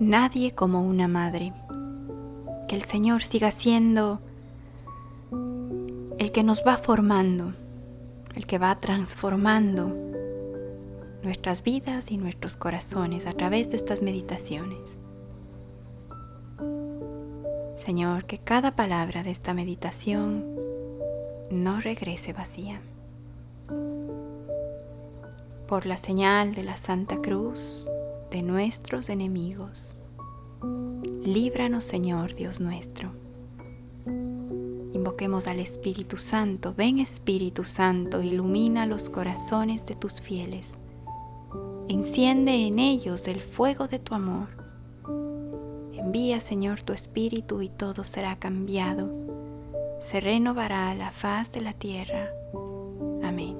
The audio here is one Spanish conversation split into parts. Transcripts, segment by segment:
Nadie como una madre. Que el Señor siga siendo el que nos va formando, el que va transformando nuestras vidas y nuestros corazones a través de estas meditaciones. Señor, que cada palabra de esta meditación no regrese vacía. Por la señal de la Santa Cruz de nuestros enemigos, líbranos Señor Dios nuestro. Invoquemos al Espíritu Santo. Ven Espíritu Santo, ilumina los corazones de tus fieles. Enciende en ellos el fuego de tu amor. Envía Señor tu Espíritu y todo será cambiado. Se renovará la faz de la tierra. Amén.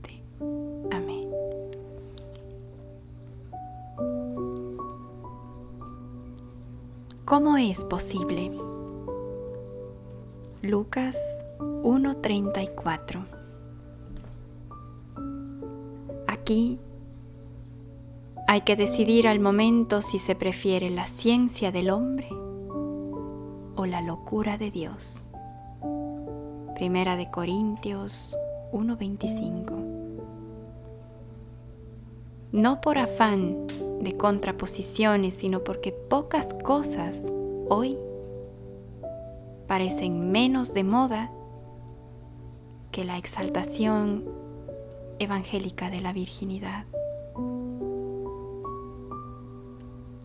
¿Cómo es posible? Lucas 1:34 Aquí hay que decidir al momento si se prefiere la ciencia del hombre o la locura de Dios. Primera de Corintios 1:25. No por afán de contraposiciones, sino porque pocas cosas hoy parecen menos de moda que la exaltación evangélica de la virginidad.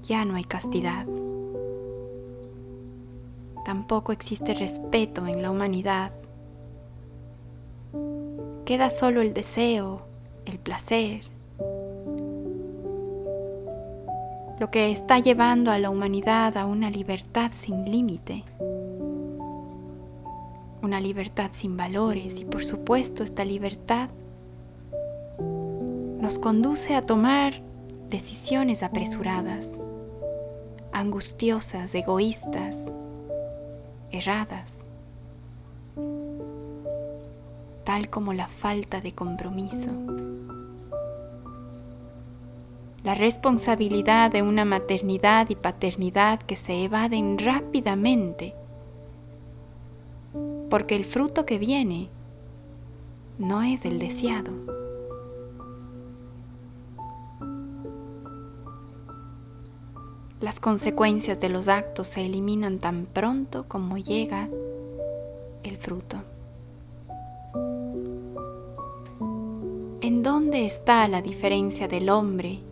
Ya no hay castidad. Tampoco existe respeto en la humanidad. Queda solo el deseo, el placer, lo que está llevando a la humanidad a una libertad sin límite, una libertad sin valores y por supuesto esta libertad nos conduce a tomar decisiones apresuradas, angustiosas, egoístas, erradas, tal como la falta de compromiso. La responsabilidad de una maternidad y paternidad que se evaden rápidamente, porque el fruto que viene no es el deseado. Las consecuencias de los actos se eliminan tan pronto como llega el fruto. ¿En dónde está la diferencia del hombre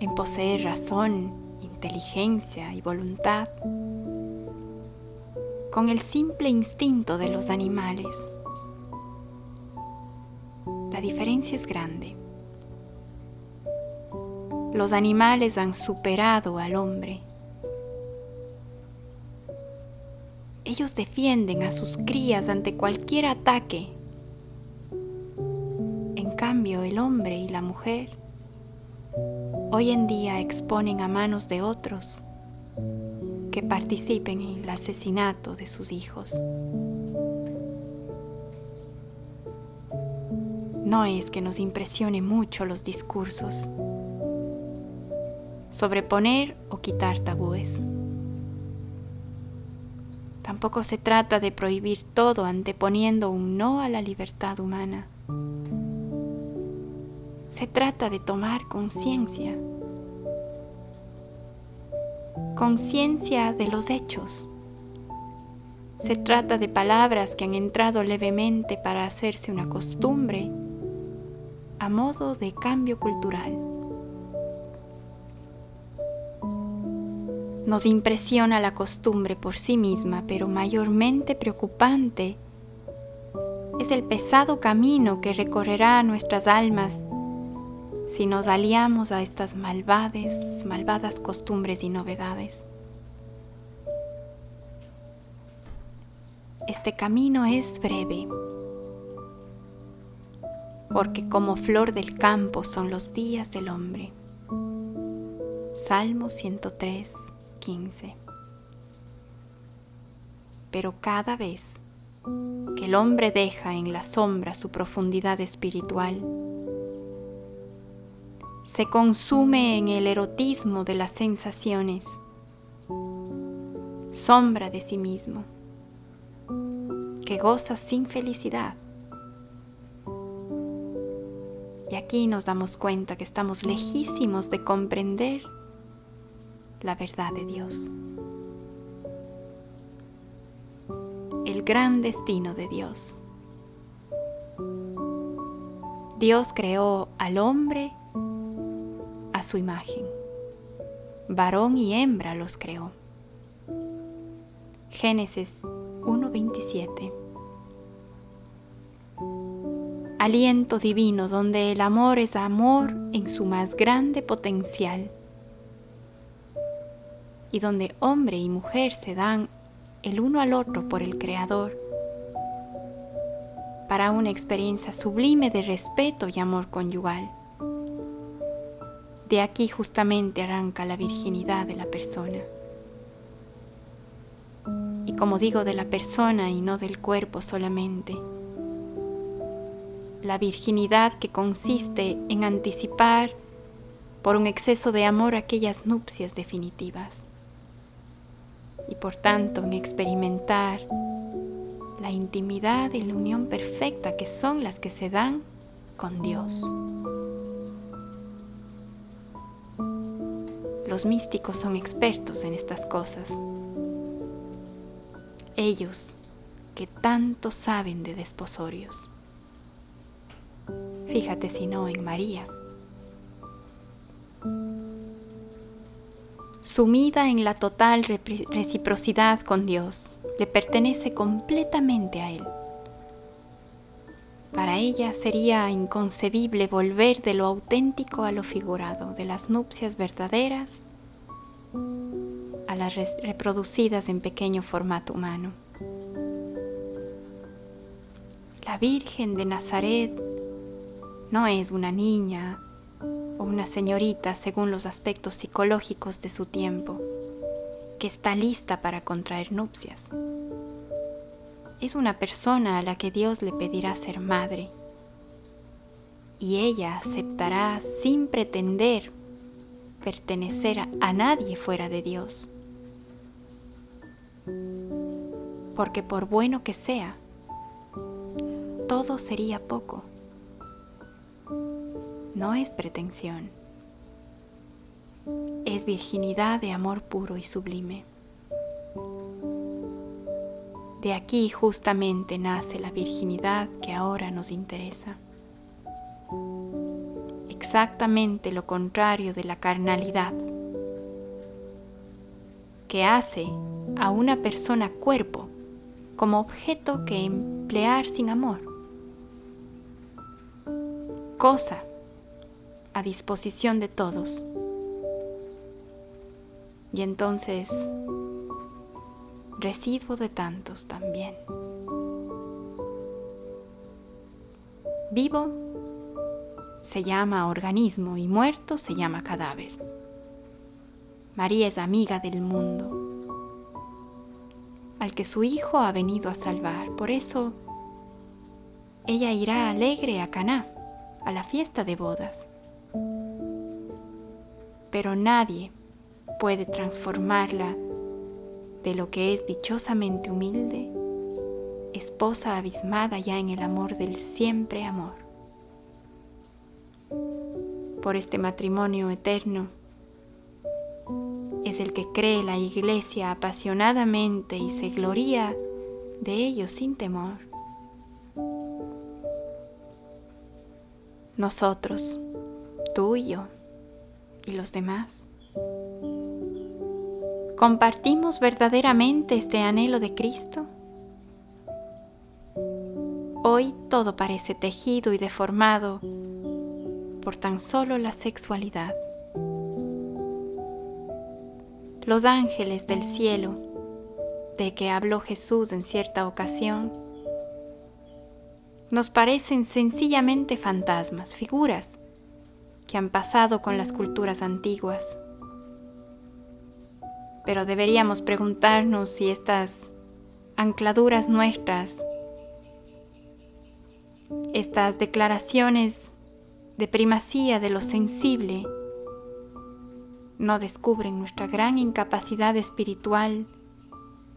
en poseer razón, inteligencia y voluntad con el simple instinto de los animales? La diferencia es grande. Los animales han superado al hombre. Ellos defienden a sus crías ante cualquier ataque. En cambio, el hombre y la mujer hoy en día exponen a manos de otros que participen en el asesinato de sus hijos. No es que nos impresione mucho los discursos sobreponer o quitar tabúes. Tampoco se trata de prohibir todo anteponiendo un no a la libertad humana. Se trata de tomar conciencia. Conciencia de los hechos. Se trata de palabras que han entrado levemente para hacerse una costumbre a modo de cambio cultural. Nos impresiona la costumbre por sí misma, pero mayormente preocupante es el pesado camino que recorrerá nuestras almas si nos aliamos a estas malvadas, malvadas costumbres y novedades. este camino es breve, porque como flor del campo son los días del hombre. Salmo 103, 15. Pero cada vez que el hombre deja en la sombra su profundidad espiritual, se consume en el erotismo de las sensaciones, sombra de sí mismo, que goza sin felicidad. Y aquí nos damos cuenta que estamos lejísimos de comprender la verdad de Dios. El gran destino de Dios. Dios creó al hombre su imagen. Varón y hembra los creó. Génesis 1.27. Aliento divino donde el amor es amor en su más grande potencial y donde hombre y mujer se dan el uno al otro por el Creador para una experiencia sublime de respeto y amor conyugal. De aquí justamente arranca la virginidad de la persona. Y como digo, de la persona y no del cuerpo solamente. La virginidad que consiste en anticipar por un exceso de amor aquellas nupcias definitivas y por tanto en experimentar la intimidad y la unión perfecta que son las que se dan con Dios. Los místicos son expertos en estas cosas. Ellos que tanto saben de desposorios. Fíjate si no en María. Sumida en la total reciprocidad con Dios, le pertenece completamente a Él. Para ella sería inconcebible volver de lo auténtico a lo figurado, de las nupcias verdaderas a las reproducidas en pequeño formato humano. La Virgen de Nazaret no es una niña o una señorita según los aspectos psicológicos de su tiempo, que está lista para contraer nupcias es una persona a la que Dios le pedirá ser madre y ella aceptará sin pretender pertenecer a nadie fuera de Dios. Porque por bueno que sea, todo sería poco. No es pretensión, es virginidad de amor puro y sublime. De aquí justamente nace la virginidad que ahora nos interesa. Exactamente lo contrario de la carnalidad, que hace a una persona cuerpo como objeto que emplear sin amor, cosa a disposición de todos. Y entonces residuo de tantos también. Vivo se llama organismo y muerto se llama cadáver. María es amiga del mundo, al que su hijo ha venido a salvar. Por eso ella irá alegre a Caná, a la fiesta de bodas. Pero nadie puede transformarla de lo que es dichosamente humilde, esposa abismada ya en el amor del siempre amor. Por este matrimonio eterno es el que cree la iglesia apasionadamente y se gloria de ello sin temor. Nosotros, tú y yo, y los demás, ¿Compartimos verdaderamente este anhelo de Cristo? Hoy todo parece tejido y deformado por tan solo la sexualidad. Los ángeles del cielo de que habló Jesús en cierta ocasión, nos parecen sencillamente fantasmas, figuras que han pasado con las culturas antiguas. Pero deberíamos preguntarnos si estas ancladuras nuestras, estas declaraciones de primacía de lo sensible, no descubren nuestra gran incapacidad espiritual,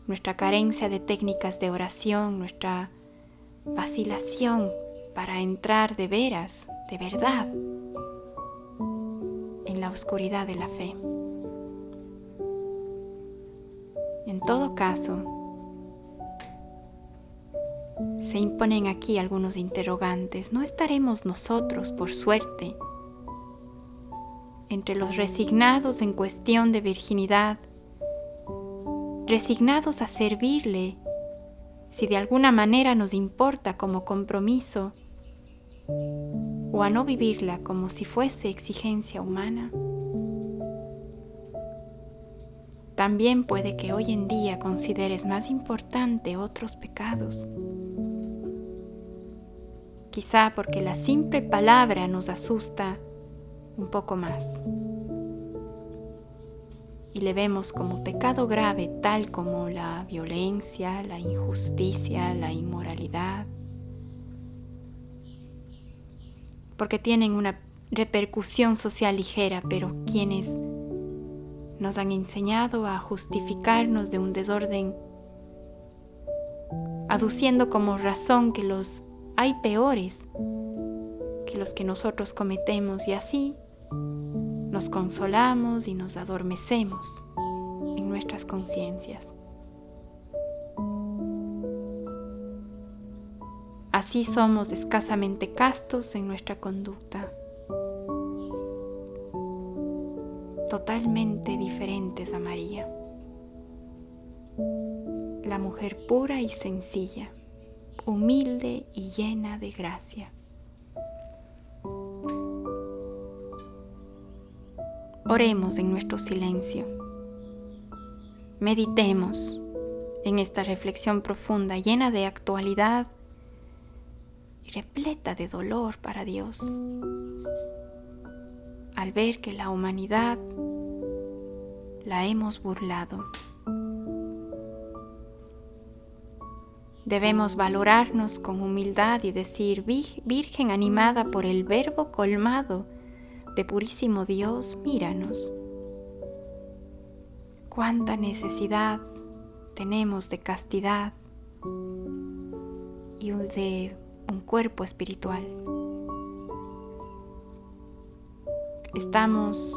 nuestra carencia de técnicas de oración, nuestra vacilación para entrar de veras, de verdad, en la oscuridad de la fe. En todo caso, se imponen aquí algunos interrogantes. ¿No estaremos nosotros, por suerte, entre los resignados en cuestión de virginidad, resignados a servirle si de alguna manera nos importa como compromiso o a no vivirla como si fuese exigencia humana. También puede que hoy en día consideres más importante otros pecados. Quizá porque la simple palabra nos asusta un poco más y le vemos como pecado grave tal como la violencia, la injusticia, la inmoralidad, porque tienen una repercusión social ligera, pero quienes nos han enseñado a justificarnos de un desorden, aduciendo como razón que los hay peores que los que nosotros cometemos y así nos consolamos y nos adormecemos en nuestras conciencias. Así somos escasamente castos en nuestra conducta, totalmente diferentes a María, la mujer pura y sencilla, humilde y llena de gracia. Oremos en nuestro silencio. Meditemos en esta reflexión profunda, llena de actualidad y repleta de dolor para Dios. Al ver que la humanidad la hemos burlado. Debemos valorarnos con humildad y decir, Virgen animada por el Verbo colmado, de purísimo Dios, míranos. Cuánta necesidad tenemos de castidad y de un cuerpo espiritual. Estamos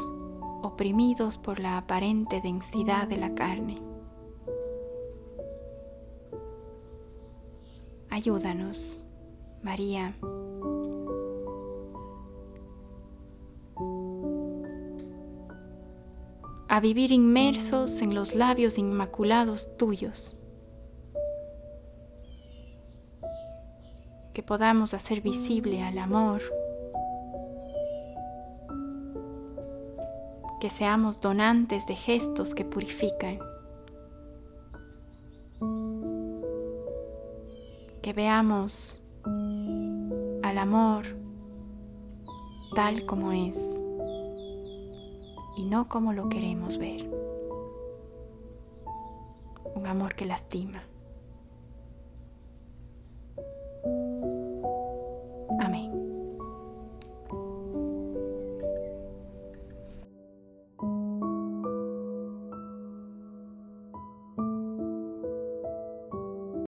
oprimidos por la aparente densidad de la carne. Ayúdanos, María. a vivir inmersos en los labios inmaculados tuyos. Que podamos hacer visible al amor. Que seamos donantes de gestos que purifican. Que veamos al amor tal como es y no como lo queremos ver. Un amor que lastima.